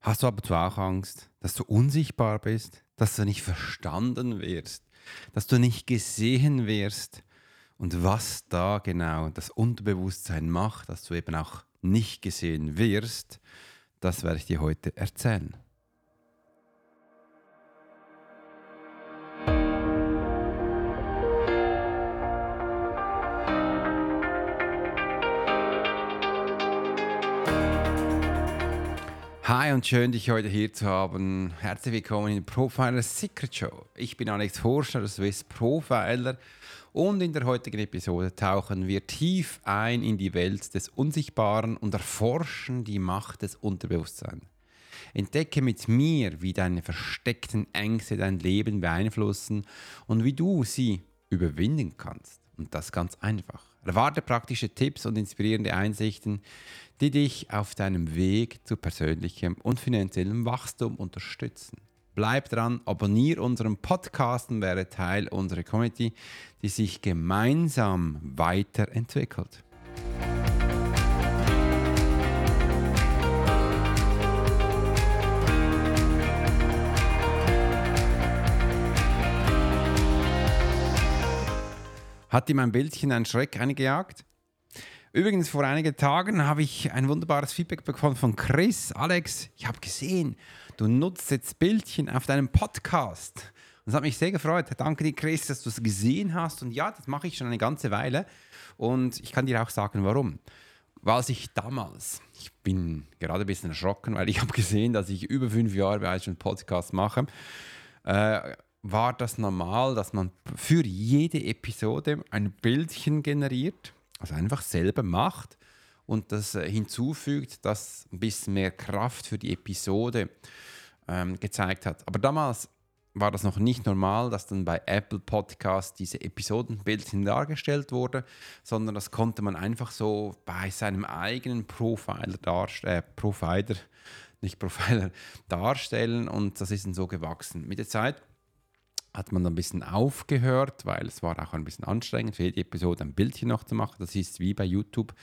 Hast du aber zu auch Angst, dass du unsichtbar bist, dass du nicht verstanden wirst, dass du nicht gesehen wirst und was da genau das Unterbewusstsein macht, dass du eben auch nicht gesehen wirst, das werde ich dir heute erzählen. Und schön, dich heute hier zu haben. Herzlich willkommen in der Profiler Secret Show. Ich bin Alex Forscher, der Swiss Profiler und in der heutigen Episode tauchen wir tief ein in die Welt des Unsichtbaren und erforschen die Macht des Unterbewusstseins. Entdecke mit mir, wie deine versteckten Ängste dein Leben beeinflussen und wie du sie überwinden kannst. Und das ganz einfach. Erwarte praktische Tipps und inspirierende Einsichten, die dich auf deinem Weg zu persönlichem und finanziellem Wachstum unterstützen. Bleib dran, abonniere unseren Podcast und werde Teil unserer Community, die sich gemeinsam weiterentwickelt. Hat ihm ein Bildchen einen Schreck eingejagt? Übrigens, vor einigen Tagen habe ich ein wunderbares Feedback bekommen von Chris. Alex, ich habe gesehen, du nutzt jetzt Bildchen auf deinem Podcast. Und das hat mich sehr gefreut. Danke dir, Chris, dass du es gesehen hast. Und ja, das mache ich schon eine ganze Weile. Und ich kann dir auch sagen, warum. Weil ich damals, ich bin gerade ein bisschen erschrocken, weil ich habe gesehen, dass ich über fünf Jahre bereits schon Podcast mache. Äh, war das normal, dass man für jede Episode ein Bildchen generiert also einfach selber macht und das äh, hinzufügt, das ein bisschen mehr Kraft für die Episode ähm, gezeigt hat. Aber damals war das noch nicht normal, dass dann bei Apple Podcast diese Episodenbildchen dargestellt wurde, sondern das konnte man einfach so bei seinem eigenen Profiler, äh, Provider, nicht Profiler, darstellen und das ist dann so gewachsen. Mit der Zeit hat man dann ein bisschen aufgehört, weil es war auch ein bisschen anstrengend, für jede Episode ein Bildchen noch zu machen. Das ist wie bei YouTube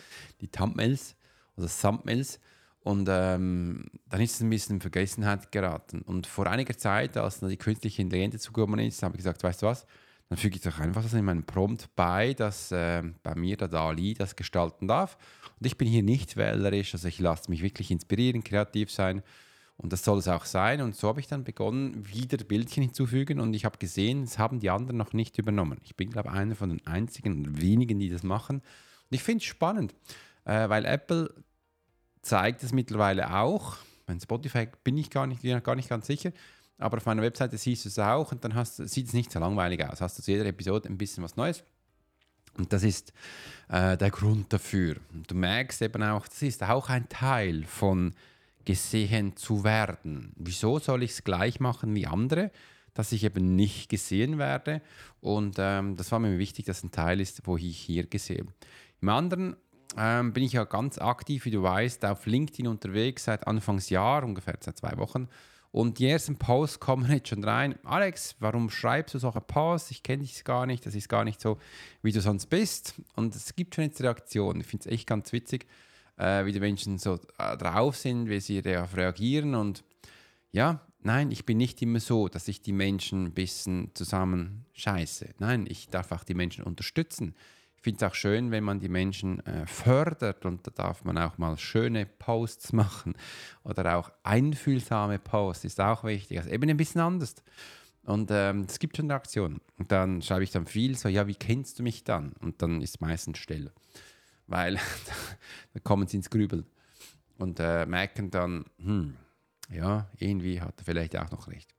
die Thumbnails oder Thumbnails. Und ähm, dann ist es ein bisschen in Vergessenheit geraten. Und vor einiger Zeit, als die künstliche Intelligenz zugekommen ist, habe ich gesagt, weißt du was, dann füge ich doch einfach das in meinen Prompt bei, dass äh, bei mir der DALI das gestalten darf. Und ich bin hier nicht wählerisch, also ich lasse mich wirklich inspirieren, kreativ sein und das soll es auch sein. Und so habe ich dann begonnen, wieder Bildchen hinzufügen. Und ich habe gesehen, es haben die anderen noch nicht übernommen. Ich bin, glaube ich, einer von den einzigen und wenigen, die das machen. Und ich finde es spannend, äh, weil Apple zeigt es mittlerweile auch. Bei Spotify bin ich gar nicht, gar nicht ganz sicher. Aber auf meiner Webseite siehst du es auch und dann hast, sieht es nicht so langweilig aus. Hast du zu jeder Episode ein bisschen was Neues. Und das ist äh, der Grund dafür. Und du merkst eben auch, das ist auch ein Teil von gesehen zu werden. Wieso soll ich es gleich machen wie andere? Dass ich eben nicht gesehen werde. Und ähm, das war mir wichtig, dass ein Teil ist, wo ich hier gesehen. Im anderen ähm, bin ich ja ganz aktiv, wie du weißt, auf LinkedIn unterwegs seit Anfangsjahr, ungefähr seit zwei Wochen. Und die ersten Posts kommen jetzt schon rein. Alex, warum schreibst du solche Posts? Ich kenne dich gar nicht, das ist gar nicht so, wie du sonst bist. Und es gibt schon jetzt Reaktionen. Ich finde es echt ganz witzig äh, wie die Menschen so äh, drauf sind, wie sie darauf reagieren. Und ja, nein, ich bin nicht immer so, dass ich die Menschen ein bisschen zusammen scheiße. Nein, ich darf auch die Menschen unterstützen. Ich finde es auch schön, wenn man die Menschen äh, fördert und da darf man auch mal schöne Posts machen oder auch einfühlsame Posts, ist auch wichtig. Also eben ein bisschen anders. Und ähm, es gibt schon Reaktionen. Und dann schreibe ich dann viel so, ja, wie kennst du mich dann? Und dann ist meistens still weil da kommen sie ins Grübeln und äh, merken dann, hm, ja, irgendwie hat er vielleicht auch noch recht.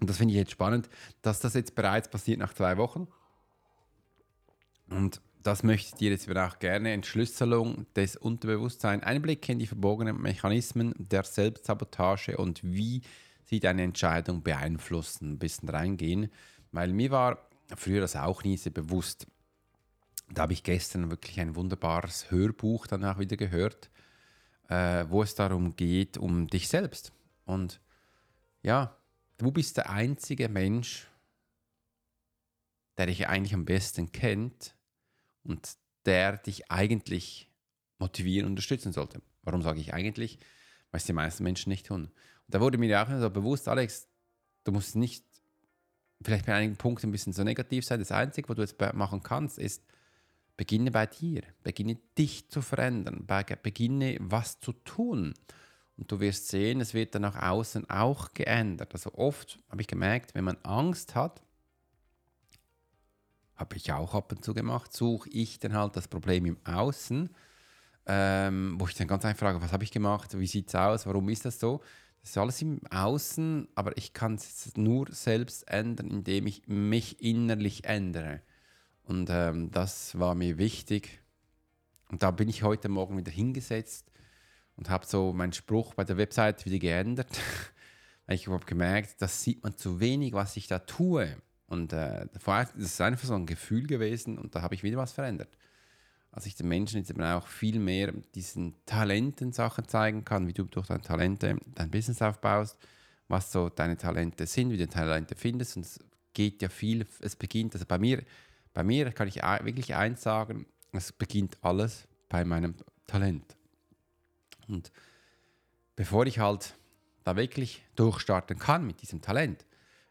Und das finde ich jetzt spannend, dass das jetzt bereits passiert nach zwei Wochen. Und das möchte ich dir jetzt auch gerne Entschlüsselung des Unterbewusstseins, Einblick in die verborgenen Mechanismen der Selbstsabotage und wie sie deine Entscheidung beeinflussen, ein bisschen reingehen. Weil mir war früher das auch nie so bewusst. Da habe ich gestern wirklich ein wunderbares Hörbuch danach wieder gehört, äh, wo es darum geht, um dich selbst. Und ja, du bist der einzige Mensch, der dich eigentlich am besten kennt und der dich eigentlich motivieren und unterstützen sollte. Warum sage ich eigentlich? was die meisten Menschen nicht tun. Und da wurde mir auch so bewusst, Alex, du musst nicht vielleicht bei einigen Punkten ein bisschen so negativ sein. Das Einzige, was du jetzt machen kannst, ist, beginne bei dir, beginne dich zu verändern, beginne was zu tun. Und du wirst sehen, es wird dann nach außen auch geändert. Also oft habe ich gemerkt, wenn man Angst hat, habe ich auch ab und zu gemacht, suche ich dann halt das Problem im Außen, ähm, wo ich dann ganz einfach frage, was habe ich gemacht, wie sieht es aus, warum ist das so? Das ist alles im Außen, aber ich kann es nur selbst ändern, indem ich mich innerlich ändere. Und ähm, das war mir wichtig. Und da bin ich heute Morgen wieder hingesetzt und habe so meinen Spruch bei der Website wieder geändert. ich habe gemerkt, das sieht man zu wenig, was ich da tue. Und äh, das ist einfach so ein Gefühl gewesen und da habe ich wieder was verändert. Als ich den Menschen jetzt eben auch viel mehr diesen Talenten Sachen zeigen kann, wie du durch deine Talente dein Business aufbaust, was so deine Talente sind, wie du Talente findest. Und es geht ja viel, es beginnt, also bei mir, bei mir kann ich wirklich eins sagen, es beginnt alles bei meinem Talent. Und bevor ich halt da wirklich durchstarten kann mit diesem Talent,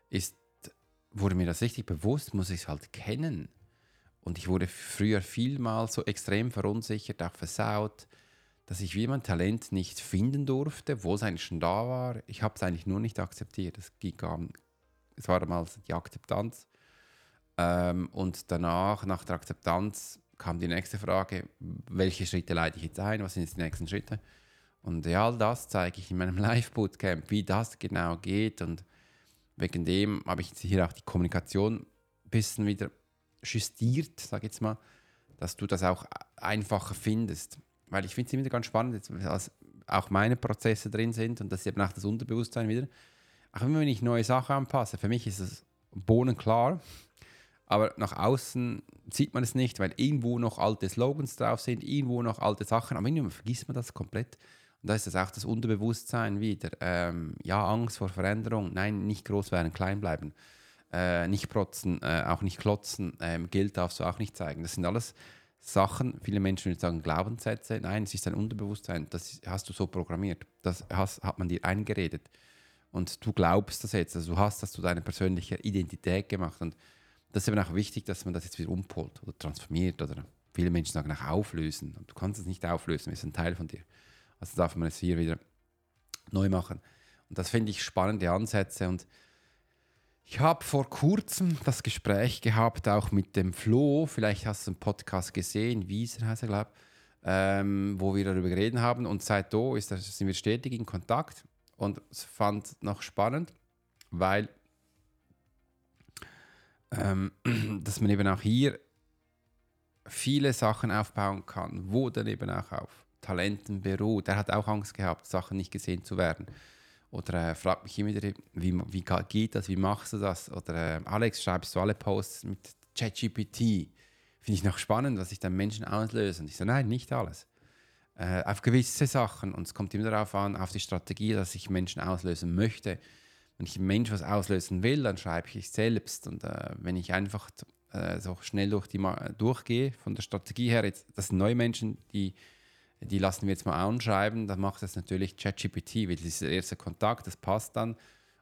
ist, wurde mir das richtig bewusst, muss ich es halt kennen. Und ich wurde früher vielmal so extrem verunsichert, auch versaut, dass ich wie mein Talent nicht finden durfte, obwohl es eigentlich schon da war. Ich habe es eigentlich nur nicht akzeptiert. Es, ging, es war damals die Akzeptanz. Ähm, und danach, nach der Akzeptanz, kam die nächste Frage, welche Schritte leite ich jetzt ein, was sind jetzt die nächsten Schritte? Und ja, all das zeige ich in meinem Live-Bootcamp, wie das genau geht. Und wegen dem habe ich jetzt hier auch die Kommunikation ein bisschen wieder justiert, sage ich jetzt mal, dass du das auch einfacher findest. Weil ich finde es immer ganz spannend, dass auch meine Prozesse drin sind und dass eben auch das Unterbewusstsein wieder. Auch immer wenn ich neue Sachen anpasse, für mich ist es bohnenklar, aber nach außen sieht man es nicht, weil irgendwo noch alte Slogans drauf sind, irgendwo noch alte Sachen, aber irgendwann vergisst man das komplett. Und da ist das auch das Unterbewusstsein wieder. Ähm, ja, Angst vor Veränderung. Nein, nicht groß werden, klein bleiben. Äh, nicht protzen, äh, auch nicht klotzen. Ähm, Geld darfst du auch nicht zeigen. Das sind alles Sachen, viele Menschen würden sagen Glaubenssätze. Nein, es ist dein Unterbewusstsein. Das hast du so programmiert. Das hast, hat man dir eingeredet. Und du glaubst das jetzt. Also du hast das zu deiner persönlichen Identität gemacht. Und das ist eben auch wichtig, dass man das jetzt wieder umpolt oder transformiert oder viele Menschen sagen auch auflösen. Du kannst es nicht auflösen, es ist ein Teil von dir. Also darf man es hier wieder neu machen. Und das finde ich spannende Ansätze. Und ich habe vor kurzem das Gespräch gehabt, auch mit dem Flo. Vielleicht hast du einen Podcast gesehen, Wieser heißt er, glaube ich, ähm, wo wir darüber geredet haben. Und seitdem sind wir stetig in Kontakt. Und es fand noch spannend, weil ähm, dass man eben auch hier viele Sachen aufbauen kann, wo dann eben auch auf Talenten beruht. Er hat auch Angst gehabt, Sachen nicht gesehen zu werden. Oder er äh, fragt mich immer wieder, wie, wie geht das, wie machst du das? Oder äh, Alex, schreibst du alle Posts mit ChatGPT? Finde ich noch spannend, was ich dann Menschen auslöse. Und ich sage, nein, nicht alles. Äh, auf gewisse Sachen. Und es kommt immer darauf an, auf die Strategie, dass ich Menschen auslösen möchte. Wenn ich einen Mensch was auslösen will, dann schreibe ich selbst. Und äh, wenn ich einfach äh, so schnell durch die durchgehe, von der Strategie her, jetzt, das sind neue Menschen, die die lassen wir jetzt mal anschreiben, dann macht das natürlich ChatGPT, weil das ist der erste Kontakt, das passt dann.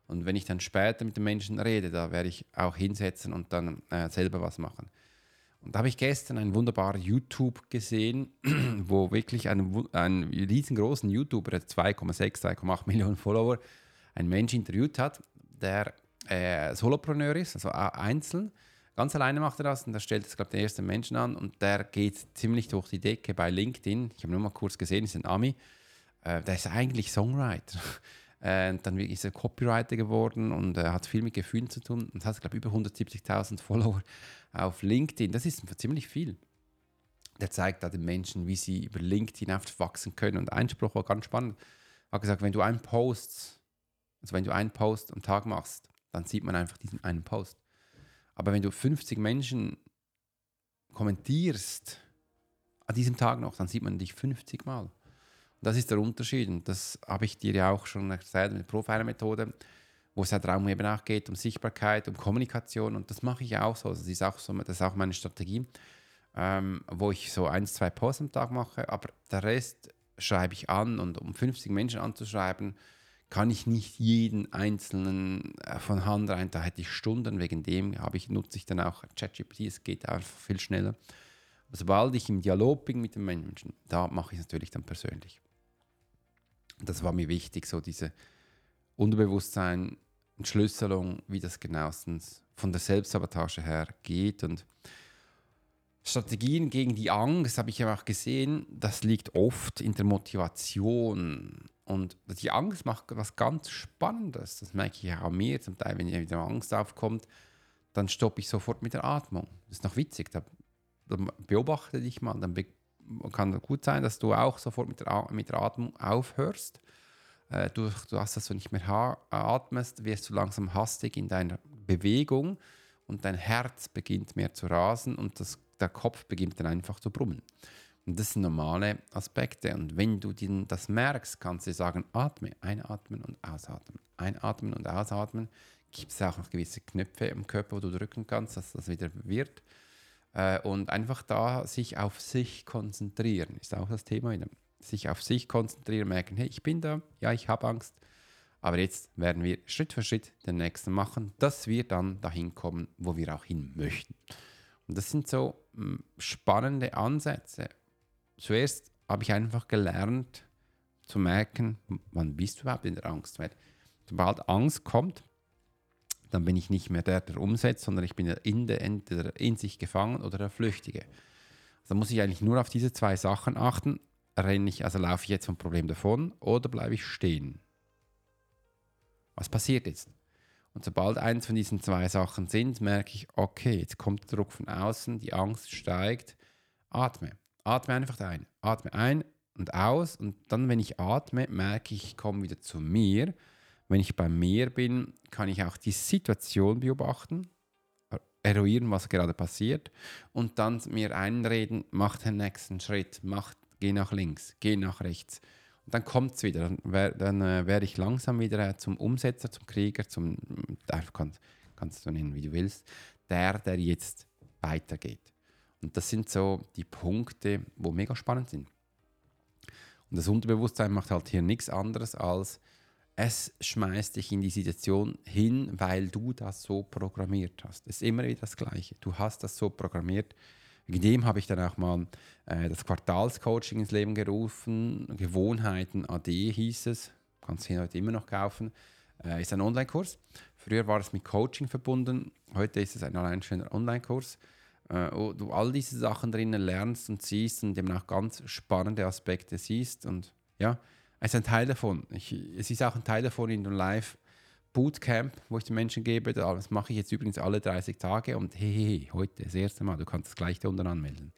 Und wenn ich dann später mit den Menschen rede, da werde ich auch hinsetzen und dann äh, selber was machen. Und da habe ich gestern einen wunderbaren YouTube gesehen, wo wirklich ein, ein riesengroßen YouTuber, der 2,6, 2,8 Millionen Follower, einen Mensch interviewt hat, der äh, Solopreneur ist, also einzeln Ganz alleine macht er das und da stellt es, glaube ich, den ersten Menschen an und der geht ziemlich durch die Decke bei LinkedIn. Ich habe nur mal kurz gesehen, ist ein Ami. Äh, der ist eigentlich Songwriter. Äh, dann ist er Copywriter geworden und äh, hat viel mit Gefühlen zu tun und hat, glaube ich, über 170.000 Follower auf LinkedIn. Das ist ziemlich viel. Der zeigt da den Menschen, wie sie über LinkedIn wachsen können. Und ein Spruch war ganz spannend. Er hat gesagt, wenn du einen Post, also wenn du einen Post am Tag machst, dann sieht man einfach diesen einen Post. Aber wenn du 50 Menschen kommentierst an diesem Tag noch, dann sieht man dich 50 Mal. Und das ist der Unterschied. Und das habe ich dir ja auch schon erzählt mit der Profiler-Methode, wo es ja darum eben auch geht, um Sichtbarkeit, um Kommunikation. Und das mache ich auch so. Das ist auch, so, das ist auch meine Strategie, ähm, wo ich so ein, zwei Posts am Tag mache. Aber der Rest schreibe ich an und um 50 Menschen anzuschreiben, kann ich nicht jeden einzelnen äh, von Hand rein, da hätte ich Stunden, wegen dem habe ich, nutze ich dann auch ChatGPT, es geht einfach viel schneller. Sobald ich im Dialog bin mit den Menschen, da mache ich es natürlich dann persönlich. Das war mir wichtig, so diese Unterbewusstsein, Entschlüsselung, wie das genauestens von der Selbstsabotage her geht und Strategien gegen die Angst, habe ich ja auch gesehen, das liegt oft in der Motivation. Und die Angst macht was ganz Spannendes. Das merke ich auch mir zum Teil, wenn wieder Angst aufkommt, dann stoppe ich sofort mit der Atmung. Das ist noch witzig. Da, da beobachte dich mal. Dann kann gut sein, dass du auch sofort mit der, mit der Atmung aufhörst. Äh, du, du hast das so nicht mehr atmest, wirst du langsam hastig in deiner Bewegung und dein Herz beginnt mehr zu rasen und das der Kopf beginnt dann einfach zu brummen. Und das sind normale Aspekte. Und wenn du das merkst, kannst du sagen, atme, einatmen und ausatmen. Einatmen und ausatmen. Gibt es auch noch gewisse Knöpfe im Körper, wo du drücken kannst, dass das wieder wird. Äh, und einfach da sich auf sich konzentrieren, ist auch das Thema wieder. Sich auf sich konzentrieren, merken, hey, ich bin da, ja, ich habe Angst. Aber jetzt werden wir Schritt für Schritt den nächsten machen, dass wir dann dahin kommen, wo wir auch hin möchten. Und das sind so hm, spannende Ansätze. Zuerst habe ich einfach gelernt zu merken, wann bist du überhaupt in der Angst. Weil sobald Angst kommt, dann bin ich nicht mehr der, der umsetzt, sondern ich bin in, der, entweder in sich gefangen oder der Flüchtige. Also muss ich eigentlich nur auf diese zwei Sachen achten. Renne ich, also laufe ich jetzt vom Problem davon oder bleibe ich stehen? Was passiert jetzt? Und sobald eins von diesen zwei Sachen sind, merke ich, okay, jetzt kommt der Druck von außen, die Angst steigt. Atme. Atme einfach ein. Atme ein und aus. Und dann, wenn ich atme, merke ich, ich komme wieder zu mir. Wenn ich bei mir bin, kann ich auch die Situation beobachten, eruieren, was gerade passiert und dann mir einreden, mach den nächsten Schritt, mach, geh nach links, geh nach rechts dann kommt es wieder. Dann, äh, werde ich langsam wieder äh, zum Umsetzer, zum Krieger, zum, äh, kann, kannst du nennen, wie du willst, der, der jetzt weitergeht. Und das sind so die Punkte, wo mega spannend sind. Und das Unterbewusstsein macht halt hier nichts anderes als, es schmeißt dich in die Situation hin, weil du das so programmiert hast. Es ist immer wieder das Gleiche. Du hast das so programmiert Wegen dem habe ich dann auch mal äh, das Quartalscoaching ins Leben gerufen. Gewohnheiten AD hieß es. Kannst du heute immer noch kaufen. Äh, ist ein Online-Kurs. Früher war es mit Coaching verbunden. Heute ist es ein allein schöner Online-Kurs. Äh, wo du all diese Sachen drinnen lernst und siehst und eben auch ganz spannende Aspekte siehst. Und ja, es ist ein Teil davon. Ich, es ist auch ein Teil davon in dem Live Bootcamp, wo ich den Menschen gebe. Das mache ich jetzt übrigens alle 30 Tage und hey, hey, heute das erste Mal, du kannst das gleich da unten anmelden.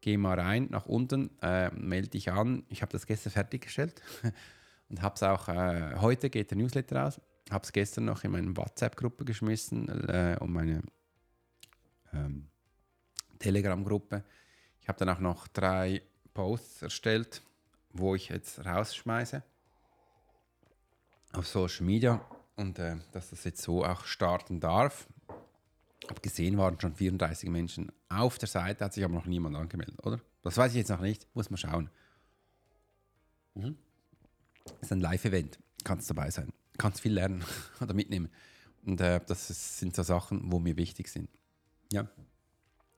Geh mal rein, nach unten, äh, melde dich an. Ich habe das gestern fertiggestellt und habe es auch, äh, heute geht der Newsletter raus. Habe es gestern noch in meine WhatsApp-Gruppe geschmissen äh, und meine ähm, Telegram-Gruppe. Ich habe dann auch noch drei Posts erstellt, wo ich jetzt rausschmeiße auf Social Media und äh, dass das jetzt so auch starten darf. Abgesehen waren schon 34 Menschen auf der Seite, hat sich aber noch niemand angemeldet, oder? Das weiß ich jetzt noch nicht, muss man schauen. Mhm. Das ist ein Live-Event, kannst dabei sein, kannst viel lernen oder mitnehmen. Und äh, das sind so Sachen, wo mir wichtig sind. Ja.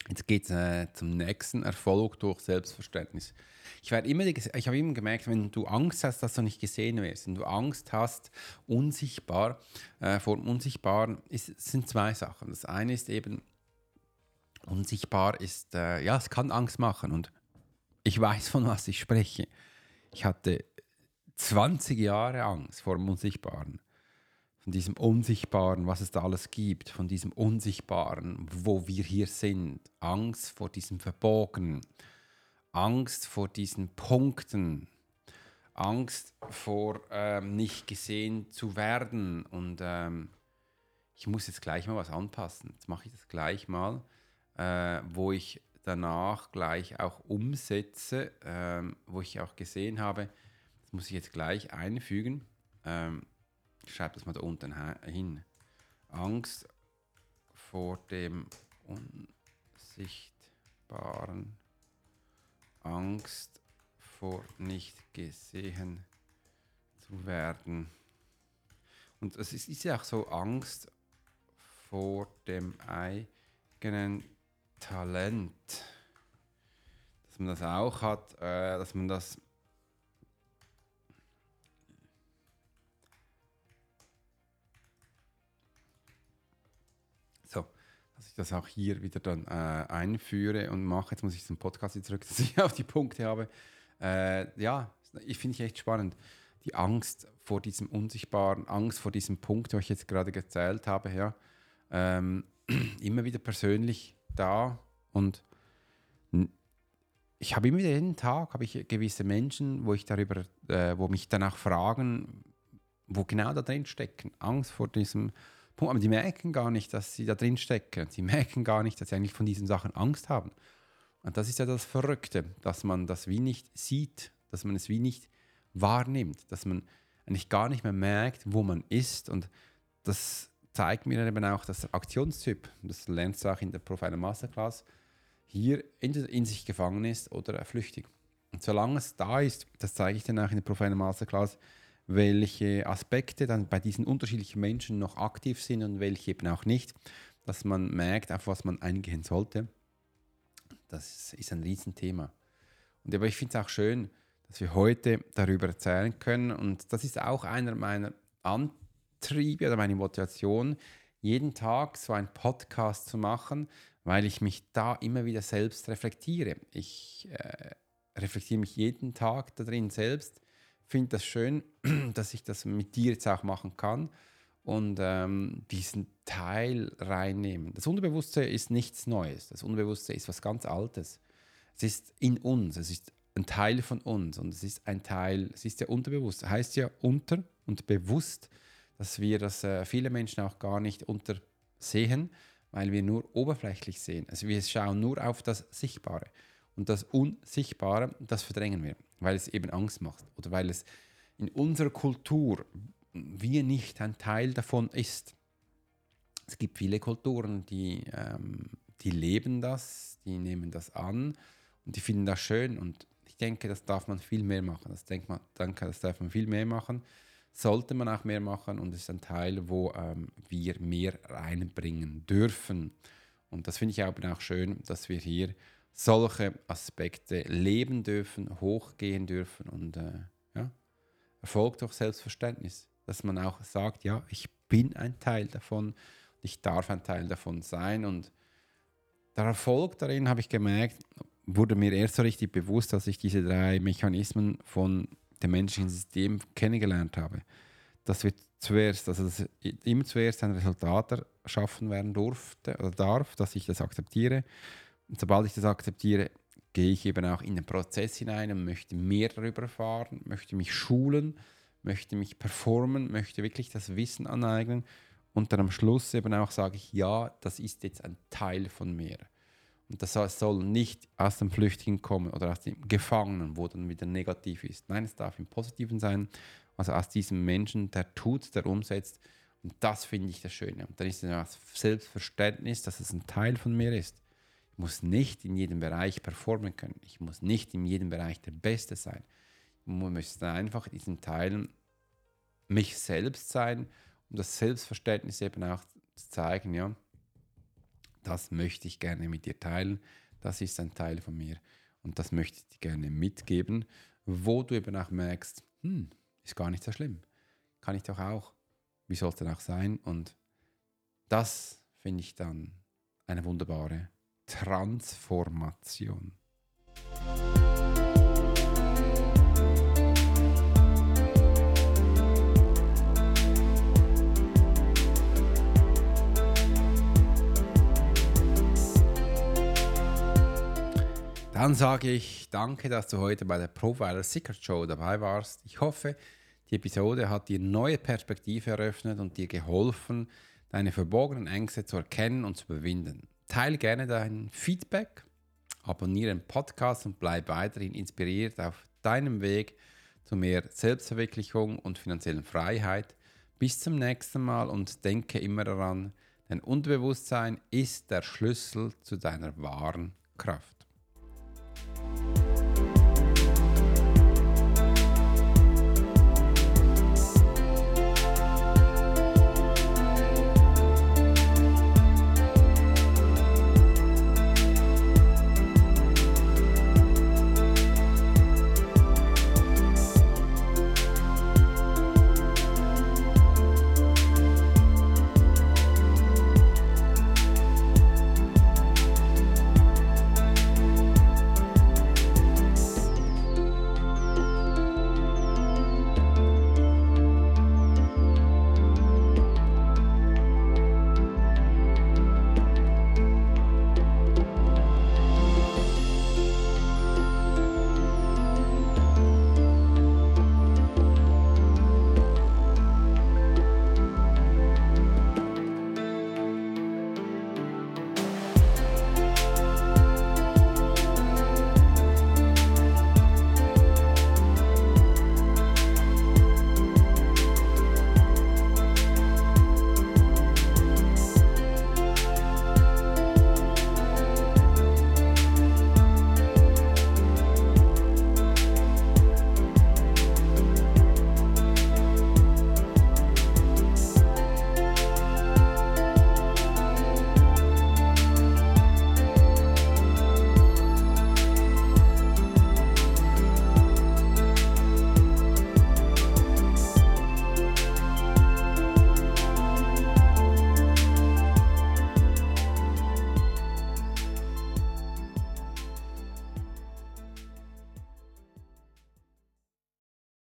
Jetzt geht es äh, zum nächsten Erfolg durch Selbstverständnis. Ich, ich habe immer gemerkt, wenn du Angst hast, dass du nicht gesehen wirst, wenn du Angst hast, unsichtbar, äh, vor dem Unsichtbaren, ist, sind zwei Sachen. Das eine ist eben, unsichtbar ist, äh, ja, es kann Angst machen und ich weiß, von was ich spreche. Ich hatte 20 Jahre Angst vor dem Unsichtbaren von diesem Unsichtbaren, was es da alles gibt, von diesem Unsichtbaren, wo wir hier sind, Angst vor diesem Verborgenen, Angst vor diesen Punkten, Angst vor ähm, nicht gesehen zu werden. Und ähm, ich muss jetzt gleich mal was anpassen. Jetzt mache ich das gleich mal, äh, wo ich danach gleich auch umsetze, ähm, wo ich auch gesehen habe, das muss ich jetzt gleich einfügen. Ähm, schreibe das mal da unten hin. Angst vor dem Unsichtbaren. Angst vor nicht gesehen zu werden. Und es ist, ist ja auch so Angst vor dem eigenen Talent, dass man das auch hat, äh, dass man das ich das auch hier wieder dann äh, einführe und mache. Jetzt muss ich zum Podcast zurück, dass ich auf die Punkte habe. Äh, ja, ich finde ich echt spannend. Die Angst vor diesem Unsichtbaren, Angst vor diesem Punkt, den ich jetzt gerade gezählt habe, ja, ähm, immer wieder persönlich da und ich habe immer wieder jeden Tag habe ich gewisse Menschen, wo ich darüber, äh, wo mich danach fragen, wo genau da drin stecken. Angst vor diesem Punkt, aber die merken gar nicht, dass sie da drin stecken. Sie merken gar nicht, dass sie eigentlich von diesen Sachen Angst haben. Und das ist ja das Verrückte, dass man das wie nicht sieht, dass man es wie nicht wahrnimmt, dass man eigentlich gar nicht mehr merkt, wo man ist. Und das zeigt mir eben auch, dass der Aktionstyp, das lernst du auch in der Profiler Masterclass, hier entweder in sich gefangen ist oder flüchtig. Und solange es da ist, das zeige ich dann auch in der Profiler Masterclass, welche Aspekte dann bei diesen unterschiedlichen Menschen noch aktiv sind und welche eben auch nicht, dass man merkt, auf was man eingehen sollte. Das ist ein Riesenthema. Und aber ich finde es auch schön, dass wir heute darüber erzählen können. Und das ist auch einer meiner Antriebe oder meine Motivation, jeden Tag so einen Podcast zu machen, weil ich mich da immer wieder selbst reflektiere. Ich äh, reflektiere mich jeden Tag da drin selbst, finde das schön, dass ich das mit dir jetzt auch machen kann und ähm, diesen Teil reinnehmen. Das Unterbewusste ist nichts Neues. Das Unbewusste ist was ganz Altes. Es ist in uns, es ist ein Teil von uns und es ist ein Teil, es ist ja unterbewusst, heißt ja unter und bewusst, dass wir das äh, viele Menschen auch gar nicht untersehen, weil wir nur oberflächlich sehen. Also wir schauen nur auf das Sichtbare und das Unsichtbare, das verdrängen wir, weil es eben Angst macht oder weil es in unserer Kultur wir nicht ein Teil davon ist. Es gibt viele Kulturen, die, ähm, die leben das, die nehmen das an und die finden das schön und ich denke, das darf man viel mehr machen. Das denkt man, danke, das darf man viel mehr machen. Sollte man auch mehr machen und es ist ein Teil, wo ähm, wir mehr reinbringen dürfen. Und das finde ich aber auch schön, dass wir hier solche Aspekte leben dürfen, hochgehen dürfen und äh, ja, Erfolg durch Selbstverständnis. Dass man auch sagt, ja, ich bin ein Teil davon, ich darf ein Teil davon sein und der Erfolg darin habe ich gemerkt, wurde mir erst so richtig bewusst, dass ich diese drei Mechanismen von dem menschlichen System kennengelernt habe. Dass wir zuerst, also dass immer zuerst ein Resultat erschaffen werden durfte oder darf, dass ich das akzeptiere. Sobald ich das akzeptiere, gehe ich eben auch in den Prozess hinein und möchte mehr darüber erfahren, möchte mich schulen, möchte mich performen, möchte wirklich das Wissen aneignen und dann am Schluss eben auch sage ich, ja, das ist jetzt ein Teil von mir. Und das soll nicht aus dem Flüchtigen kommen oder aus dem Gefangenen, wo dann wieder negativ ist. Nein, es darf im Positiven sein. Also aus diesem Menschen, der tut, der umsetzt. Und das finde ich das Schöne. Und dann ist es das Selbstverständnis, dass es ein Teil von mir ist. Ich muss nicht in jedem Bereich performen können. Ich muss nicht in jedem Bereich der Beste sein. Ich muss einfach in diesen Teilen mich selbst sein, um das Selbstverständnis eben auch zu zeigen, ja, das möchte ich gerne mit dir teilen, das ist ein Teil von mir und das möchte ich dir gerne mitgeben, wo du eben auch merkst, hm, ist gar nicht so schlimm, kann ich doch auch, wie soll es denn auch sein? Und das finde ich dann eine wunderbare Transformation. Dann sage ich danke, dass du heute bei der Profiler Secret Show dabei warst. Ich hoffe, die Episode hat dir neue Perspektive eröffnet und dir geholfen, deine verborgenen Ängste zu erkennen und zu überwinden. Teile gerne dein Feedback, abonniere den Podcast und bleib weiterhin inspiriert auf deinem Weg zu mehr Selbstverwirklichung und finanziellen Freiheit. Bis zum nächsten Mal und denke immer daran, dein Unterbewusstsein ist der Schlüssel zu deiner wahren Kraft.